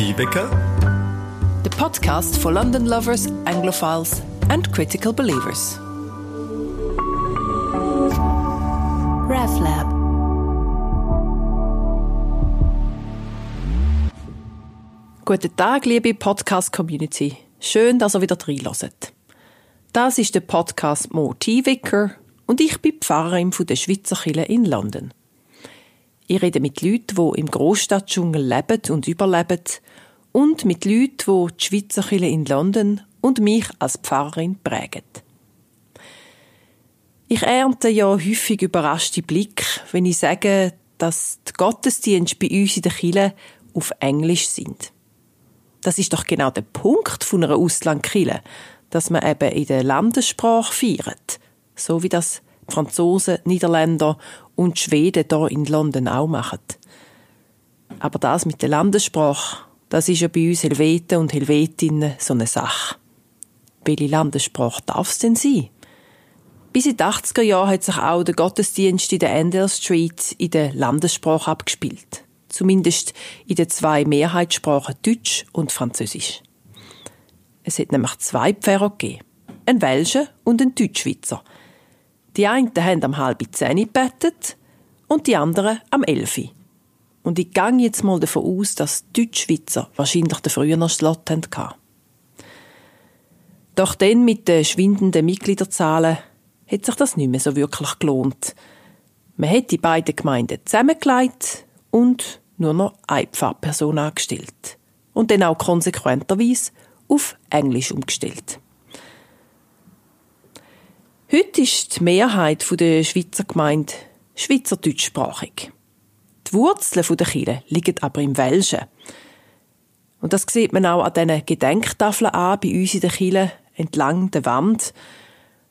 Motivwecker. The podcast for London lovers, Anglophiles, and critical believers. RevLab. Guten Tag, liebe Podcast-Community. Schön, dass ihr wieder reinhört. Das ist der Podcast Motivwecker und ich bin Pfarrerin von der Schweizer Kirche in London. Ich rede mit Leuten, die im Großstadtdschungel leben und überleben und mit Leuten, die die Schweizer Kirche in London und mich als Pfarrerin prägen. Ich ernte ja häufig überraschte Blick, wenn ich sage, dass die Gottesdienste bei uns in der Kirche auf Englisch sind. Das ist doch genau der Punkt von einer Auslandkirche, dass man eben in der Landessprache feiert, so wie das Franzosen, Niederländer und Schweden hier in London auch machen. Aber das mit der Landessprache, das ist ja bei uns Helveten und Helvetinnen so eine Sache. Welche Landessprache darf es denn sein? Bis in den 80er Jahren hat sich auch der Gottesdienst in der Endell Street in der Landessprache abgespielt. Zumindest in den zwei Mehrheitssprachen Deutsch und Französisch. Es hat nämlich zwei Pfarrer gegeben. Einen Welschen und einen Deutschschweizer – die einen haben am halb zehn gebettet und die anderen am elfi. Und ich gehe jetzt mal davon aus, dass die Deutschschweizer wahrscheinlich den früheren Slot hatten. Doch dann mit den schwindenden Mitgliederzahlen hat sich das nicht mehr so wirklich gelohnt. Man hat die beiden Gemeinden zusammengelegt und nur noch eine Pfarrperson angestellt. Und dann auch konsequenterweise auf Englisch umgestellt. Heute ist die Mehrheit der Schweizer Gemeinde schweizerdeutschsprachig. Die Wurzeln der Kirche liegen aber im Welschen. Und das sieht man auch an diesen Gedenktafeln an, bei uns in der Kirche, entlang der Wand.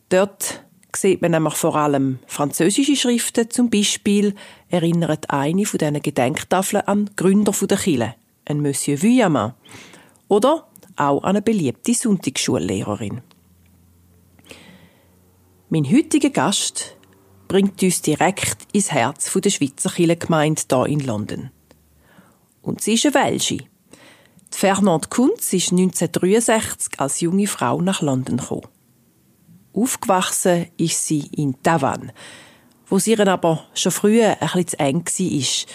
Dort sieht man nämlich vor allem französische Schriften. Zum Beispiel erinnert eine von diesen Gedenktafeln an Gründer der Kirche, ein Monsieur Vuillermin. Oder auch an eine beliebte Sonntagsschullehrerin. Mein heutiger Gast bringt uns direkt ins Herz der Schweizer Kirchengemeinde hier in London. Und sie ist eine Welsche. Die Fernand Kunz ist 1963 als junge Frau nach London gekommen. Aufgewachsen ist sie in Tavan, wo sie ihr aber schon früher ein bisschen zu eng war.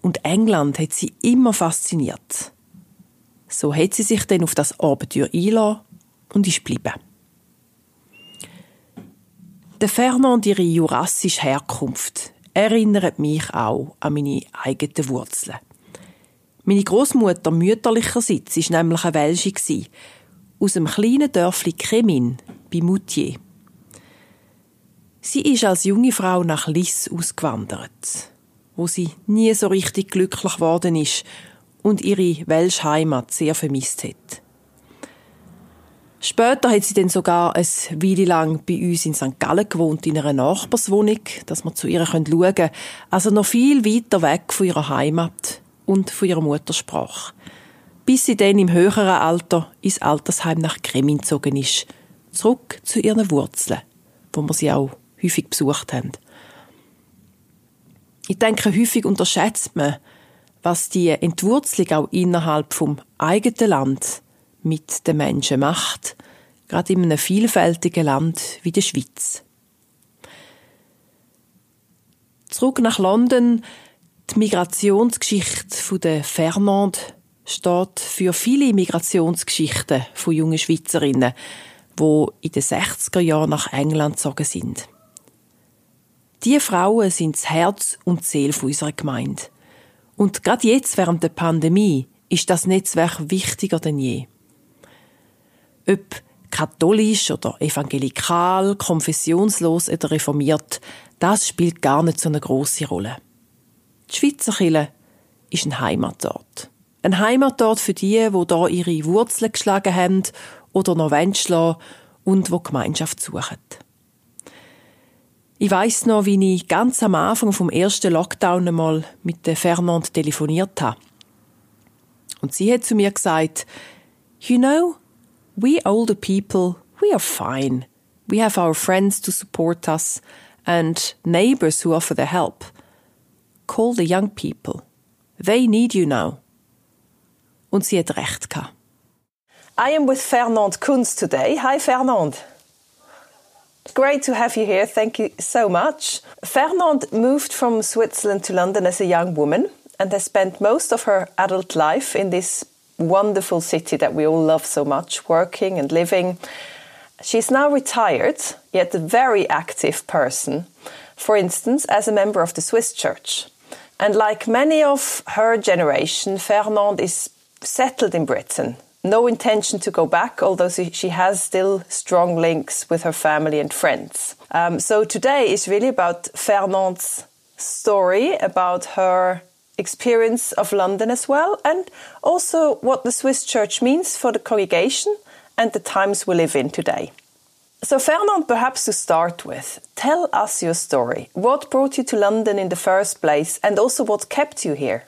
Und England hat sie immer fasziniert. So hat sie sich dann auf das Abenteuer eingelassen und ist geblieben. Der Fernand ihre jurassische Herkunft erinnert mich auch an meine eigenen Wurzeln. Meine Großmutter mütterlicherseits ist nämlich eine Welsche aus dem kleinen Dörfli Kremin bei Moutier. Sie ist als junge Frau nach Lis ausgewandert, wo sie nie so richtig glücklich geworden ist und ihre Welsch Heimat sehr vermisst hat. Später hat sie dann sogar ein Weile lang bei uns in St. Gallen gewohnt, in einer Nachbarswohnung, dass wir zu ihr schauen können. Also noch viel weiter weg von ihrer Heimat und von ihrer Muttersprache. Bis sie dann im höheren Alter ins Altersheim nach Kremin gezogen ist. Zurück zu ihren Wurzeln, wo wir sie auch häufig besucht haben. Ich denke, häufig unterschätzt man, was die Entwurzelung auch innerhalb vom eigenen Land mit den Menschen macht, gerade in einem vielfältigen Land wie der Schweiz. Zurück nach London. Die Migrationsgeschichte der Fernand steht für viele Migrationsgeschichten von jungen Schweizerinnen, die in den 60er Jahren nach England gezogen sind. Die Frauen sind das Herz und die Seele unserer Gemeinde. Und gerade jetzt während der Pandemie ist das Netzwerk wichtiger denn je. Ob katholisch oder evangelikal, konfessionslos oder reformiert, das spielt gar nicht so eine große Rolle. Die Schweizer Kirche ist ein Heimatort. Ein Heimatort für die, wo da ihre Wurzeln geschlagen haben oder noch wollen und wo Gemeinschaft suchen. Ich weiß noch, wie ich ganz am Anfang vom ersten Lockdown einmal mit der Fernand telefoniert habe. Und sie hat zu mir gesagt, you know, we older people, we are fine. We have our friends to support us and neighbors who offer their help. Call the young people. They need you now. Und sie hat recht gehabt. I am with Fernand Kunz today. Hi, Fernand. Great to have you here. Thank you so much. Fernand moved from Switzerland to London as a young woman and has spent most of her adult life in this wonderful city that we all love so much, working and living. She's now retired, yet a very active person, for instance, as a member of the Swiss Church. And like many of her generation, Fernand is settled in Britain. No intention to go back, although she has still strong links with her family and friends. Um, so today is really about Fernand's story, about her experience of London as well, and also what the Swiss Church means for the congregation and the times we live in today. So, Fernand, perhaps to start with, tell us your story. What brought you to London in the first place, and also what kept you here?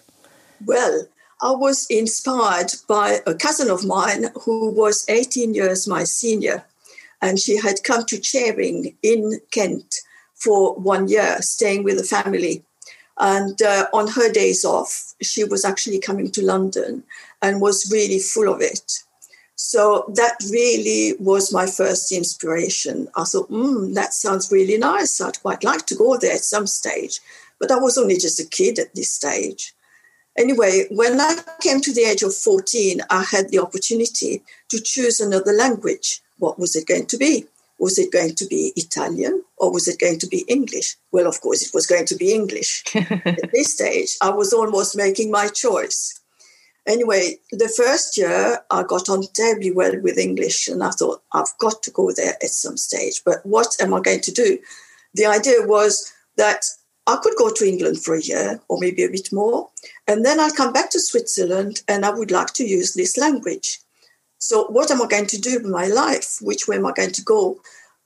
Well, I was inspired by a cousin of mine who was 18 years my senior, and she had come to Charing in Kent for one year, staying with a family. And uh, on her days off, she was actually coming to London and was really full of it. So that really was my first inspiration. I thought, hmm, that sounds really nice. I'd quite like to go there at some stage. But I was only just a kid at this stage. Anyway, when I came to the age of 14, I had the opportunity to choose another language. What was it going to be? Was it going to be Italian or was it going to be English? Well, of course, it was going to be English. At this stage, I was almost making my choice. Anyway, the first year I got on terribly well with English, and I thought, I've got to go there at some stage. But what am I going to do? The idea was that I could go to England for a year or maybe a bit more, and then I'd come back to Switzerland and I would like to use this language. So, what am I going to do with my life? Which way am I going to go?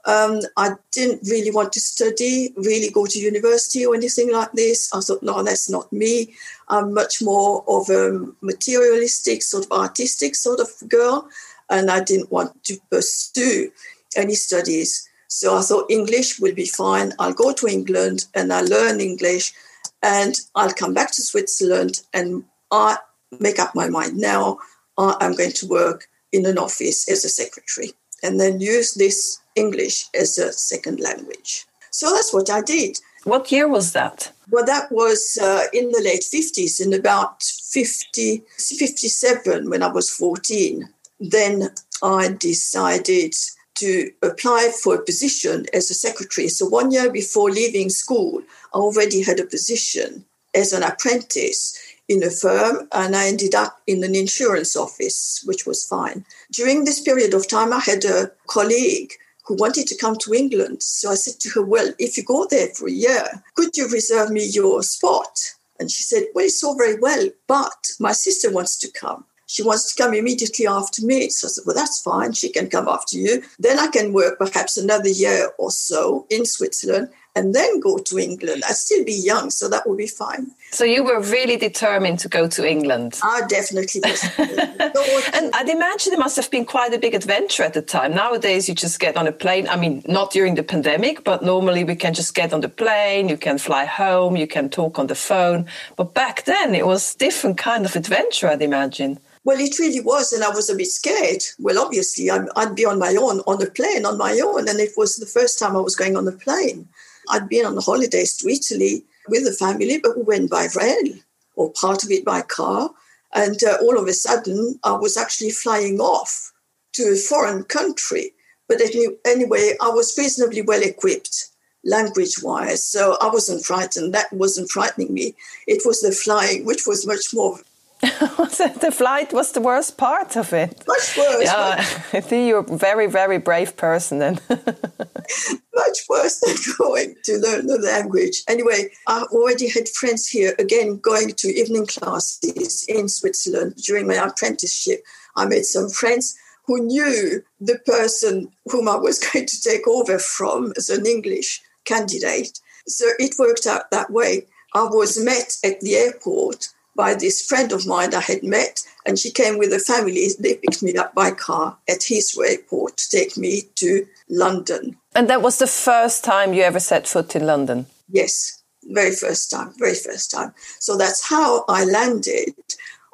Um, I didn't really want to study, really go to university or anything like this. I thought, no, that's not me. I'm much more of a materialistic, sort of artistic sort of girl, and I didn't want to pursue any studies. So I thought English will be fine. I'll go to England and I'll learn English, and I'll come back to Switzerland and I make up my mind now. I'm going to work in an office as a secretary and then use this English as a second language. So that's what I did. What year was that? Well, that was uh, in the late 50s, in about 50, 57 when I was 14. Then I decided to apply for a position as a secretary. So one year before leaving school, I already had a position as an apprentice in a firm and I ended up in an insurance office, which was fine. During this period of time, I had a colleague who wanted to come to England. So I said to her, Well, if you go there for a year, could you reserve me your spot? And she said, Well, it's all very well, but my sister wants to come. She wants to come immediately after me. So I said, Well, that's fine. She can come after you. Then I can work perhaps another year or so in Switzerland and then go to England. I'd still be young, so that would be fine. So you were really determined to go to England? I definitely was. and I'd imagine it must have been quite a big adventure at the time. Nowadays, you just get on a plane. I mean, not during the pandemic, but normally we can just get on the plane, you can fly home, you can talk on the phone. But back then, it was different kind of adventure, I'd imagine. Well, it really was, and I was a bit scared. Well, obviously, i would be on my own on a plane on my own, and it was the first time I was going on a plane. I'd been on holidays to Italy with the family, but we went by rail or part of it by car. And uh, all of a sudden, I was actually flying off to a foreign country. But anyway, I was reasonably well equipped language wise. So I wasn't frightened. That wasn't frightening me. It was the flying, which was much more the flight was the worst part of it. Much worse. Yeah, I think you're a very, very brave person then. much worse than going to learn the language. Anyway, I already had friends here, again, going to evening classes in Switzerland during my apprenticeship. I made some friends who knew the person whom I was going to take over from as an English candidate. So it worked out that way. I was met at the airport by this friend of mine I had met, and she came with a family. They picked me up by car at Heathrow Airport to take me to London. And that was the first time you ever set foot in London? Yes, very first time, very first time. So that's how I landed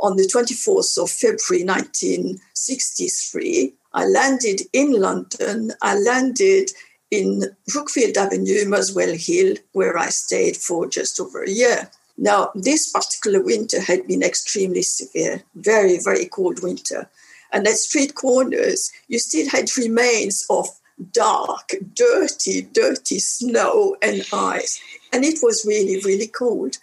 on the 24th of February 1963. I landed in London. I landed in Brookfield Avenue, Muswell Hill, where I stayed for just over a year. Now, this particular winter had been extremely severe, very, very cold winter. And at street corners, you still had remains of dark, dirty, dirty snow and ice. And it was really, really cold.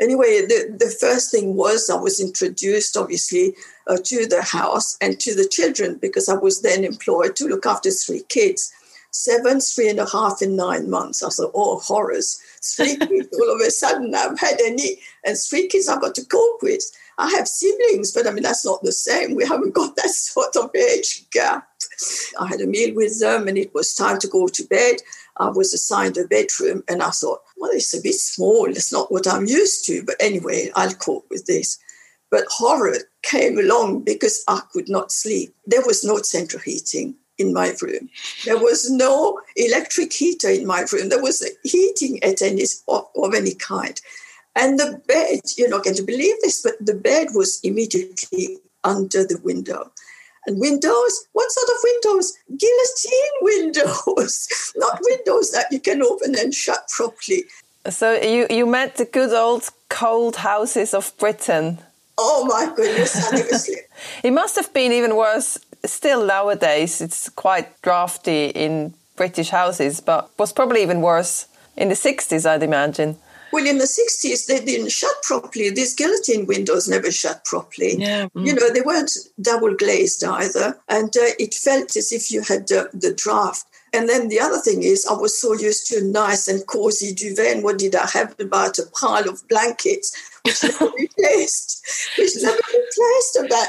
Anyway, the, the first thing was I was introduced, obviously, uh, to the house and to the children because I was then employed to look after three kids seven, three and a half, and nine months. I thought, oh, horrors. Three kids all of a sudden I've had any, and three kids I've got to cope with. I have siblings, but I mean, that's not the same. We haven't got that sort of age gap. I had a meal with them and it was time to go to bed. I was assigned a bedroom and I thought, well, it's a bit small. It's not what I'm used to. But anyway, I'll cope with this. But horror came along because I could not sleep. There was no central heating in my room. There was no electric heater in my room. There was heating at any of, of any kind. And the bed, you're not going to believe this, but the bed was immediately under the window. And windows, what sort of windows? Guillotine windows, not windows that you can open and shut properly. So you, you met the good old cold houses of Britain. Oh my goodness, slept. it must have been even worse still nowadays. It's quite drafty in British houses, but was probably even worse in the 60s, I'd imagine. Well, in the 60s, they didn't shut properly. These guillotine windows never shut properly. Yeah. Mm. You know, they weren't double glazed either. And uh, it felt as if you had uh, the draft. And then the other thing is, I was so used to a nice and cozy duvet. And what did I have about a pile of blankets, which never replaced, which never replaced about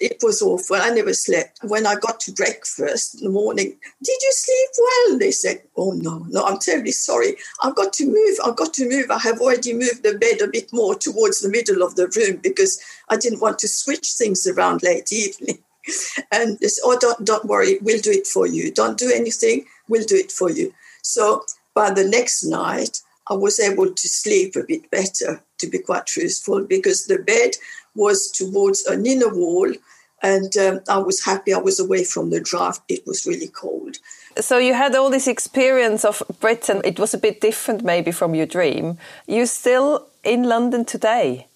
it was awful. I never slept. When I got to breakfast in the morning, did you sleep well? They said, Oh, no, no, I'm terribly sorry. I've got to move. I've got to move. I have already moved the bed a bit more towards the middle of the room because I didn't want to switch things around late evening. And they said, Oh, don't, don't worry. We'll do it for you. Don't do anything. We'll do it for you. So by the next night, I was able to sleep a bit better, to be quite truthful, because the bed was towards an inner wall. And um, I was happy I was away from the draft. It was really cold. So you had all this experience of Britain. It was a bit different, maybe, from your dream. You're still in London today.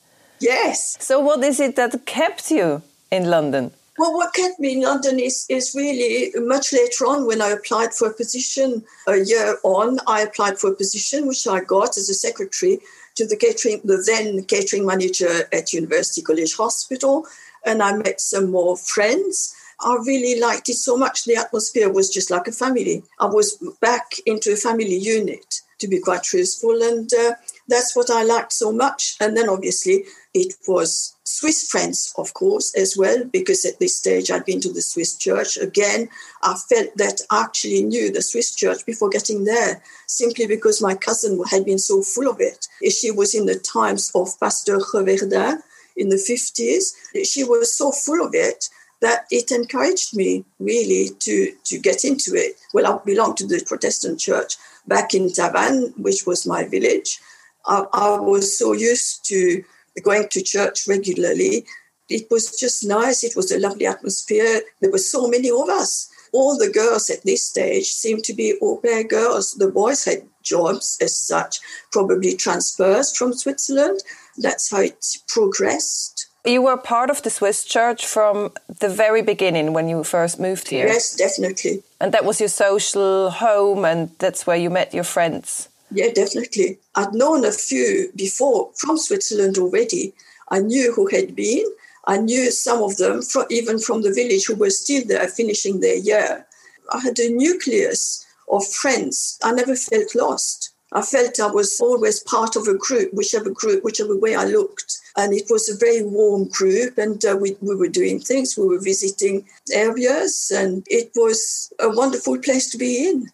Yes. So what is it that kept you in London? Well, what kept me in London is, is really much later on when I applied for a position a year on. I applied for a position which I got as a secretary to the catering, the then catering manager at University College Hospital, and I met some more friends. I really liked it so much. The atmosphere was just like a family. I was back into a family unit, to be quite truthful, and uh, that's what I liked so much. And then obviously it was Swiss friends, of course, as well, because at this stage I'd been to the Swiss church. Again, I felt that I actually knew the Swiss church before getting there, simply because my cousin had been so full of it. She was in the times of Pastor Reverdin in the 50s. She was so full of it that it encouraged me really to, to get into it. Well, I belonged to the Protestant church back in Tavannes, which was my village. I, I was so used to going to church regularly. It was just nice. It was a lovely atmosphere. There were so many of us. All the girls at this stage seemed to be au pair girls. The boys had jobs as such, probably transfers from Switzerland. That's how it progressed. You were part of the Swiss church from the very beginning when you first moved here. Yes, definitely. And that was your social home, and that's where you met your friends. Yeah, definitely. I'd known a few before from Switzerland already. I knew who had been. I knew some of them, from, even from the village, who were still there finishing their year. I had a nucleus of friends. I never felt lost. I felt I was always part of a group, whichever group, whichever way I looked. And it was a very warm group, and uh, we, we were doing things. We were visiting areas, and it was a wonderful place to be in.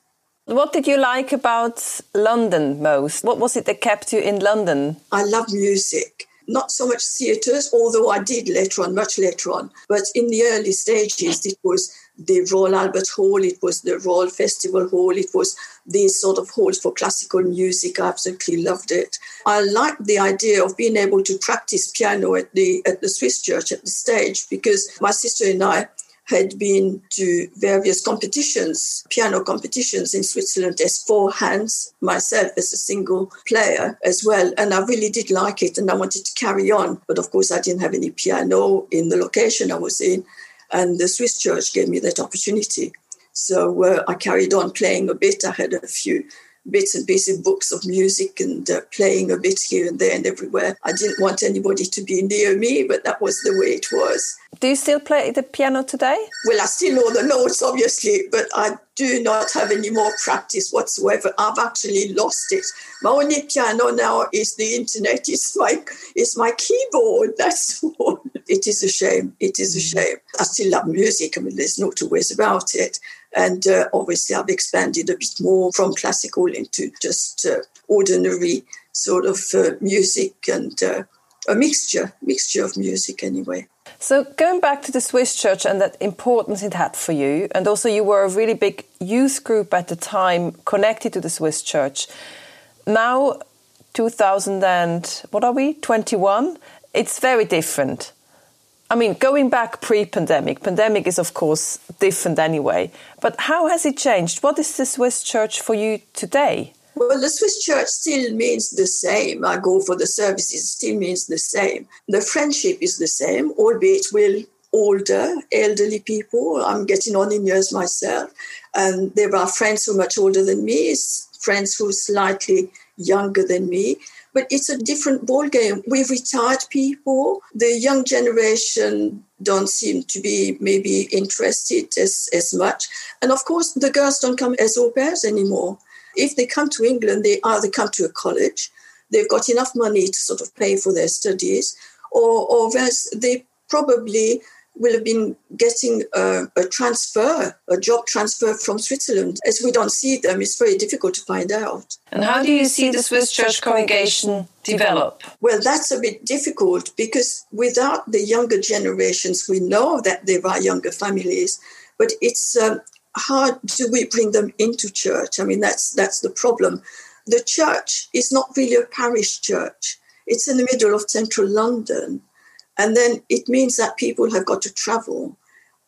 What did you like about London most? What was it that kept you in London? I love music. not so much theatres, although I did later on, much later on. But in the early stages, it was the Royal Albert Hall, it was the Royal Festival Hall, it was these sort of halls for classical music. I absolutely loved it. I liked the idea of being able to practice piano at the at the Swiss church at the stage because my sister and I had been to various competitions, piano competitions in Switzerland as four hands, myself as a single player as well. And I really did like it and I wanted to carry on. But of course, I didn't have any piano in the location I was in. And the Swiss church gave me that opportunity. So uh, I carried on playing a bit. I had a few bits and pieces of books of music and uh, playing a bit here and there and everywhere. I didn't want anybody to be near me, but that was the way it was. Do you still play the piano today? Well, I still know the notes, obviously, but I do not have any more practice whatsoever. I've actually lost it. My only piano now is the internet. It's my, it's my keyboard. That's all. It is a shame. It is a mm. shame. I still love music. I mean, there's no two ways about it. And uh, obviously, I've expanded a bit more from classical into just uh, ordinary sort of uh, music and uh, a mixture, mixture of music anyway. So going back to the Swiss church and that importance it had for you, and also you were a really big youth group at the time connected to the Swiss church. Now, 2000 and what are we? 21. It's very different. I mean, going back pre-pandemic, pandemic is of course different anyway. But how has it changed? What is the Swiss church for you today? Well, the Swiss church still means the same. I go for the services, still means the same. The friendship is the same, albeit with older, elderly people. I'm getting on in years myself. And there are friends who are much older than me, friends who slightly younger than me. But it's a different ballgame. We've retired people. The young generation don't seem to be maybe interested as, as much. And of course, the girls don't come as au pairs anymore. If they come to England, they either come to a college, they've got enough money to sort of pay for their studies, or, or they probably will have been getting a, a, transfer, a job transfer from Switzerland. As we don't see them, it's very difficult to find out. And how do you see the Swiss church congregation develop? Well, that's a bit difficult because without the younger generations, we know that there are younger families, but it's um, how do we bring them into church? I mean, that's that's the problem. The church is not really a parish church. It's in the middle of central London. And then it means that people have got to travel.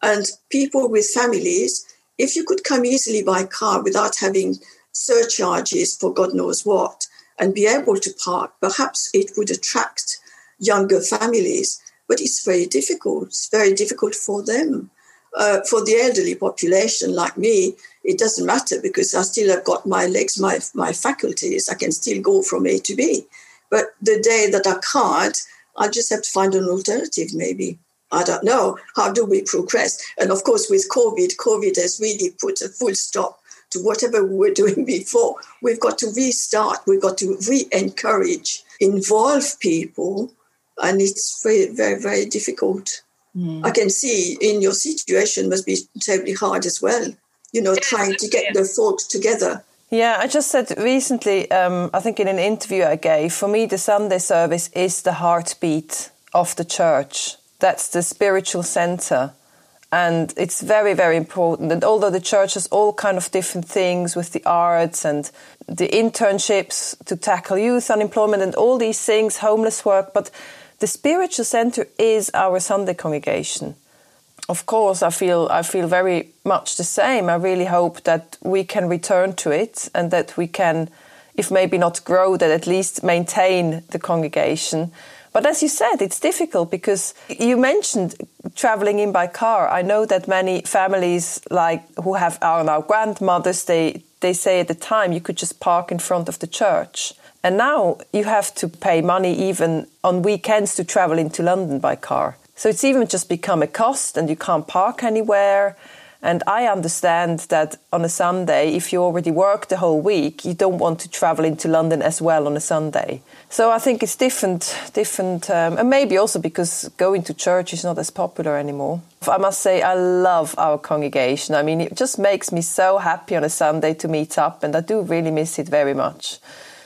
And people with families, if you could come easily by car without having surcharges for God knows what and be able to park, perhaps it would attract younger families. But it's very difficult. It's very difficult for them uh, for the elderly population like me, it doesn't matter because I still have got my legs, my, my faculties. I can still go from A to B. But the day that I can't, I just have to find an alternative, maybe. I don't know. How do we progress? And of course, with COVID, COVID has really put a full stop to whatever we were doing before. We've got to restart, we've got to re encourage, involve people, and it's very, very, very difficult. Mm. I can see in your situation must be terribly hard as well. You know, trying to get the thoughts together. Yeah, I just said recently, um, I think in an interview I gave, for me, the Sunday service is the heartbeat of the church. That's the spiritual center. And it's very, very important. And although the church has all kind of different things with the arts and the internships to tackle youth unemployment and all these things, homeless work, but the spiritual center is our Sunday congregation. Of course, I feel I feel very much the same. I really hope that we can return to it and that we can, if maybe not grow, that at least maintain the congregation. But as you said, it's difficult because you mentioned traveling in by car. I know that many families, like who have are now grandmothers, they they say at the time you could just park in front of the church. And now you have to pay money even on weekends to travel into London by car. So it's even just become a cost and you can't park anywhere. And I understand that on a Sunday, if you already work the whole week, you don't want to travel into London as well on a Sunday. So I think it's different, different, um, and maybe also because going to church is not as popular anymore. I must say, I love our congregation. I mean, it just makes me so happy on a Sunday to meet up, and I do really miss it very much.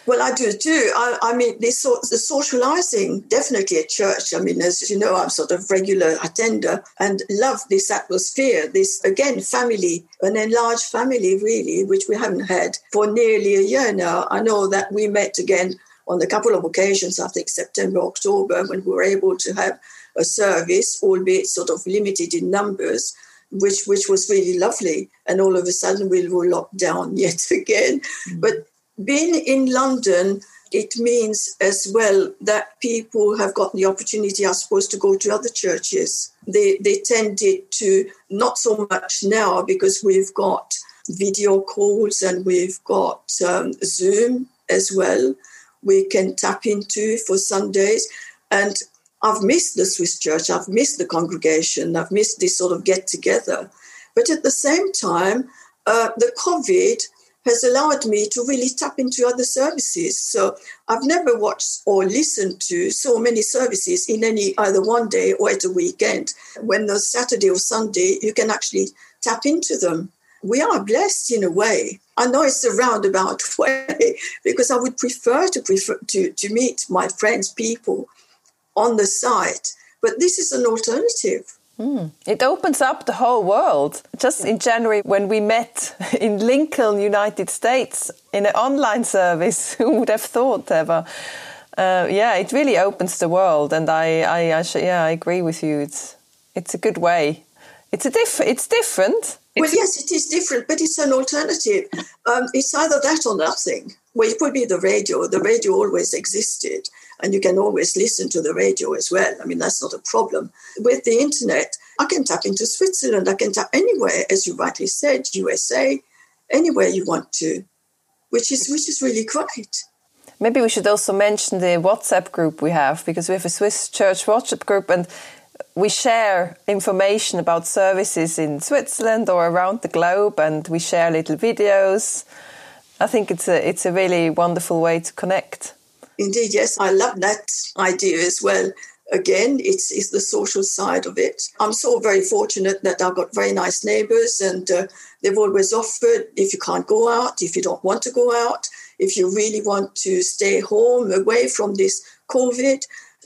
Well, I do too. I, I mean, this sort the socializing definitely at church. I mean, as you know, I'm sort of regular attender and love this atmosphere. This again, family, an enlarged family, really, which we haven't had for nearly a year now. I know that we met again on a couple of occasions. I think September, October, when we were able to have a service, albeit sort of limited in numbers which which was really lovely. And all of a sudden we were locked down yet again. Mm. But being in London, it means as well that people have got the opportunity, I suppose, to go to other churches. They they tended to not so much now because we've got video calls and we've got um, Zoom as well. We can tap into for Sundays, and I've missed the Swiss church. I've missed the congregation. I've missed this sort of get together. But at the same time, uh, the COVID has allowed me to really tap into other services. So I've never watched or listened to so many services in any either one day or at a weekend. When the Saturday or Sunday, you can actually tap into them. We are blessed in a way. I know it's a roundabout way because I would prefer to prefer to, to meet my friends, people on the site, but this is an alternative. Mm. It opens up the whole world. Just in January, when we met in Lincoln, United States, in an online service, who would have thought ever? Uh, yeah, it really opens the world, and I, I, I yeah, I agree with you. It's, it's a good way. It's a diff. It's different. Well, yes, it is different, but it's an alternative. Um, it's either that or nothing. Well, it would be the radio. The radio always existed, and you can always listen to the radio as well. I mean, that's not a problem. With the internet, I can tap into Switzerland. I can tap anywhere, as you rightly said, USA, anywhere you want to, which is which is really great. Maybe we should also mention the WhatsApp group we have because we have a Swiss church WhatsApp group and we share information about services in Switzerland or around the globe, and we share little videos. I think it's a it's a really wonderful way to connect. Indeed, yes, I love that idea as well. Again, it's, it's the social side of it. I'm so very fortunate that I've got very nice neighbors, and uh, they've always offered if you can't go out, if you don't want to go out, if you really want to stay home away from this COVID,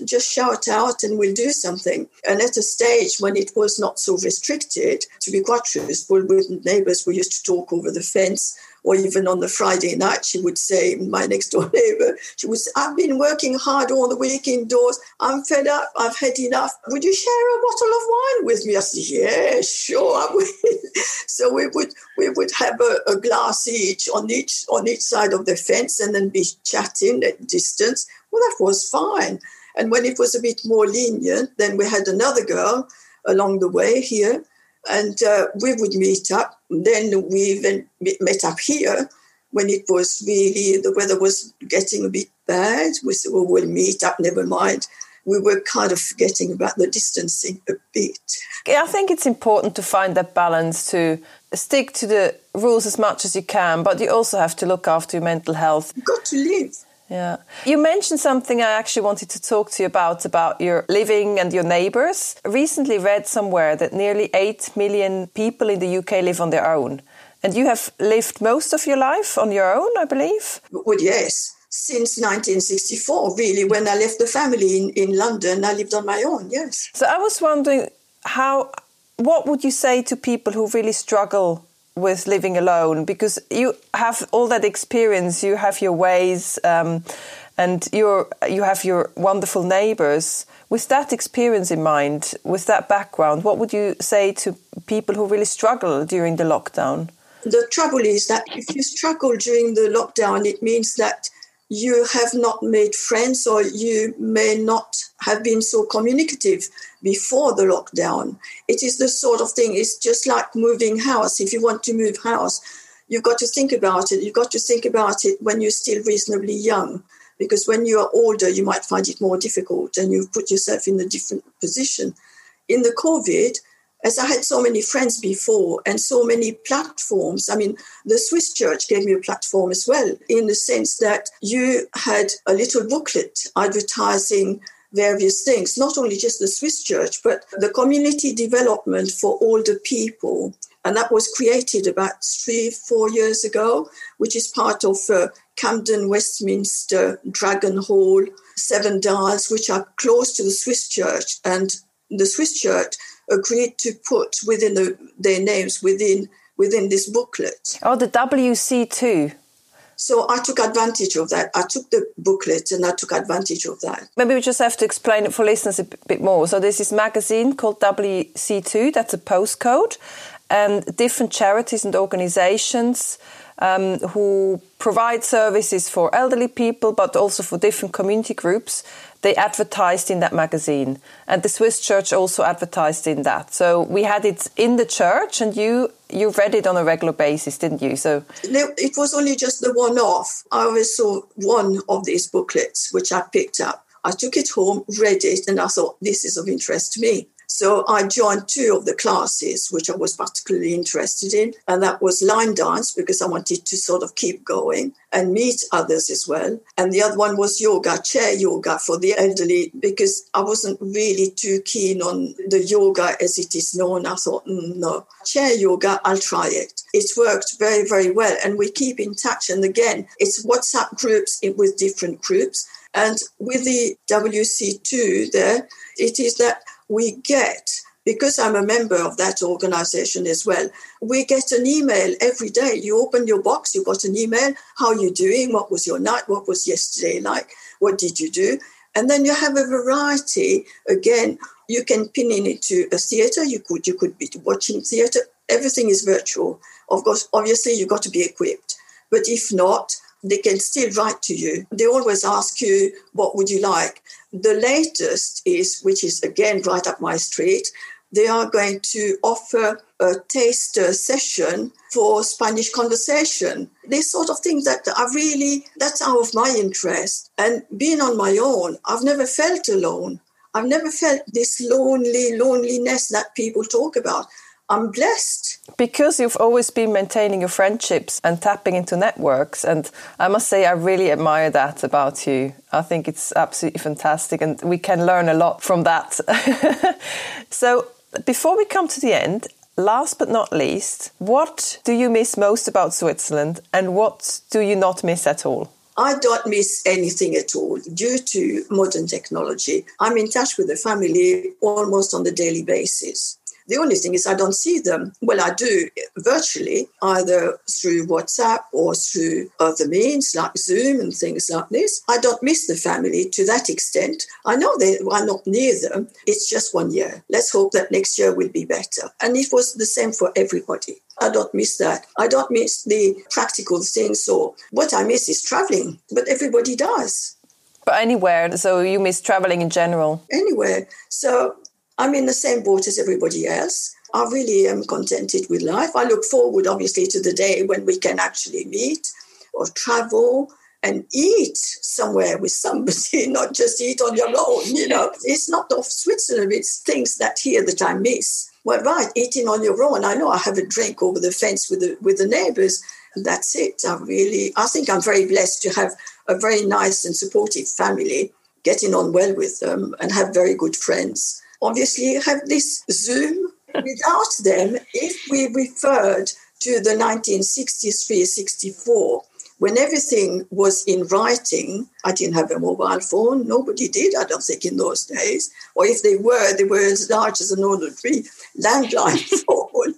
just shout out and we'll do something. And at a stage when it was not so restricted, to be quite truthful, with neighbors, we used to talk over the fence, or even on the Friday night, she would say, my next door neighbor, she would say, I've been working hard all the week indoors. I'm fed up. I've had enough. Would you share a bottle of wine with me? I said, yeah, sure, I will. so we would we would have a, a glass each on each on each side of the fence and then be chatting at distance. Well, that was fine. And when it was a bit more lenient, then we had another girl along the way here, and uh, we would meet up. Then we even met up here when it was really the weather was getting a bit bad. We said, "Well, we'll meet up. Never mind." We were kind of forgetting about the distancing a bit. I think it's important to find that balance to stick to the rules as much as you can, but you also have to look after your mental health. You've got to live. Yeah. You mentioned something I actually wanted to talk to you about about your living and your neighbors. I recently read somewhere that nearly 8 million people in the UK live on their own. And you have lived most of your life on your own, I believe? Well, yes. Since 1964, really, when I left the family in, in London, I lived on my own, yes. So I was wondering how, what would you say to people who really struggle with living alone because you have all that experience you have your ways um, and you you have your wonderful neighbors. With that experience in mind with that background what would you say to people who really struggle during the lockdown? The trouble is that if you struggle during the lockdown it means that you have not made friends or you may not have been so communicative before the lockdown. It is the sort of thing, it's just like moving house. If you want to move house, you've got to think about it. You've got to think about it when you're still reasonably young, because when you are older, you might find it more difficult and you've put yourself in a different position. In the COVID, as I had so many friends before and so many platforms. I mean, the Swiss church gave me a platform as well, in the sense that you had a little booklet advertising various things, not only just the Swiss church, but the community development for older people. And that was created about three, four years ago, which is part of uh, Camden, Westminster, Dragon Hall, Seven Dials, which are close to the Swiss church. And the Swiss church agreed to put within the, their names within within this booklet. Oh, the WC2. So I took advantage of that. I took the booklet and I took advantage of that. Maybe we just have to explain it for listeners a bit more. So there's this magazine called WC2. That's a postcode, and different charities and organizations um, who provide services for elderly people, but also for different community groups. They advertised in that magazine, and the Swiss Church also advertised in that. So we had it in the church, and you you read it on a regular basis, didn't you? So it was only just the one-off. I always saw one of these booklets, which I picked up. I took it home, read it, and I thought this is of interest to me. So I joined two of the classes, which I was particularly interested in, and that was line dance because I wanted to sort of keep going and meet others as well. And the other one was yoga, chair yoga for the elderly, because I wasn't really too keen on the yoga as it is known. I thought, mm, no, chair yoga, I'll try it. It's worked very, very well, and we keep in touch. And again, it's WhatsApp groups with different groups. And with the WC2 there, it is that we get because I'm a member of that organization as well, we get an email every day. You open your box, you got an email, how are you doing? What was your night? What was yesterday like? What did you do? And then you have a variety. Again, you can pin in it to a theater. You could you could be watching theater. Everything is virtual. Of course, obviously you've got to be equipped. But if not, they can still write to you. They always ask you, what would you like? The latest is, which is again right up my street, they are going to offer a taster uh, session for Spanish conversation. These sort of things that are really, that's out of my interest. And being on my own, I've never felt alone. I've never felt this lonely loneliness that people talk about. I'm blessed. Because you've always been maintaining your friendships and tapping into networks. And I must say, I really admire that about you. I think it's absolutely fantastic. And we can learn a lot from that. so, before we come to the end, last but not least, what do you miss most about Switzerland and what do you not miss at all? I don't miss anything at all due to modern technology. I'm in touch with the family almost on the daily basis. The only thing is, I don't see them. Well, I do virtually, either through WhatsApp or through other means like Zoom and things like this. I don't miss the family to that extent. I know they are not near them. It's just one year. Let's hope that next year will be better. And it was the same for everybody. I don't miss that. I don't miss the practical things. So what I miss is traveling, but everybody does. But anywhere, so you miss traveling in general? Anywhere. So I'm in the same boat as everybody else. I really am contented with life. I look forward, obviously, to the day when we can actually meet or travel and eat somewhere with somebody, not just eat on your own. You know, it's not of Switzerland, it's things that here that I miss. Well, right, eating on your own. I know I have a drink over the fence with the with the neighbors. And that's it. I really, I think I'm very blessed to have a very nice and supportive family, getting on well with them, and have very good friends obviously have this Zoom. Without them, if we referred to the 1963 64, when everything was in writing, I didn't have a mobile phone. Nobody did, I don't think, in those days. Or if they were, they were as large as an ordinary landline phone,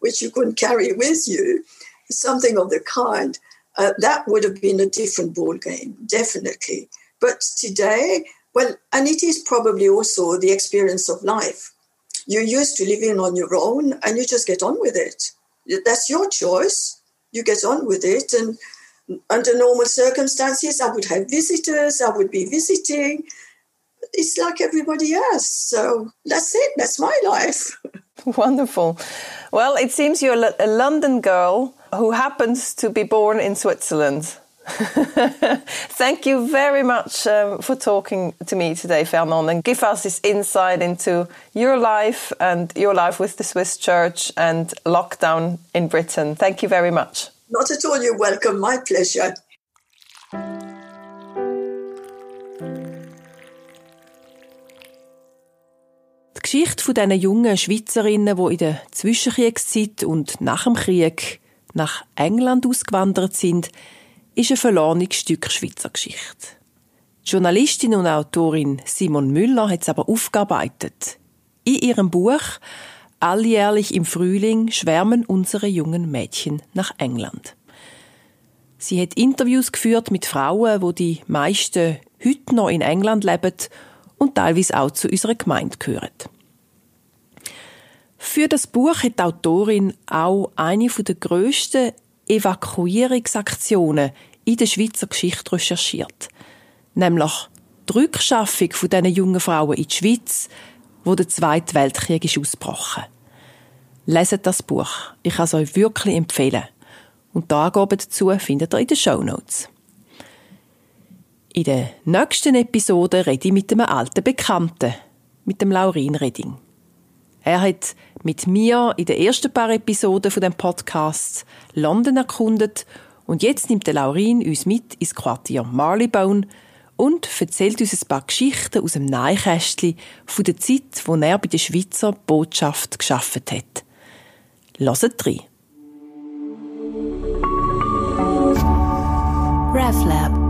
which you couldn't carry with you, something of the kind. Uh, that would have been a different ball game, definitely. But today, well, and it is probably also the experience of life. You're used to living on your own and you just get on with it. That's your choice. You get on with it. And under normal circumstances, I would have visitors, I would be visiting. It's like everybody else. So that's it. That's my life. Wonderful. Well, it seems you're a London girl who happens to be born in Switzerland. Thank you very much um, for talking to me today, Fernand, and give us this insight into your life and your life with the Swiss Church and lockdown in Britain. Thank you very much. Not at all. You're welcome. My pleasure. Die Geschichte von diesen jungen Schweizerinnen, die in der Zwischenkriegszeit und nach dem Krieg nach England ausgewandert sind, ist ein verlorenes Stück Schweizer Geschichte. Die Journalistin und Autorin Simon Müller hat es aber aufgearbeitet. In ihrem Buch Alljährlich im Frühling schwärmen unsere jungen Mädchen nach England. Sie hat Interviews geführt mit Frauen, wo die meisten heute noch in England leben und teilweise auch zu unserer Gemeinde gehören. Für das Buch hat die Autorin auch eine der grössten Evakuierungsaktionen in der Schweizer Geschichte recherchiert. Nämlich die Rückschaffung von diesen jungen Frauen in die Schweiz, wo der Zweite Weltkrieg ist. Leset das Buch. Ich kann es euch wirklich empfehlen. Und die Angaben dazu findet ihr in den Show Notes. In der nächsten Episode rede ich mit einem alten Bekannten, mit dem Laurin Redding. Er hat mit mir in den ersten paar Episoden von dem Podcast London erkundet und jetzt nimmt der Laurin uns mit ins Quartier Marleybone und erzählt uns ein paar Geschichten aus dem Neinkästchen von der Zeit, wo er bei der Schweizer Botschaft geschafft hat. Hört rein. RefLab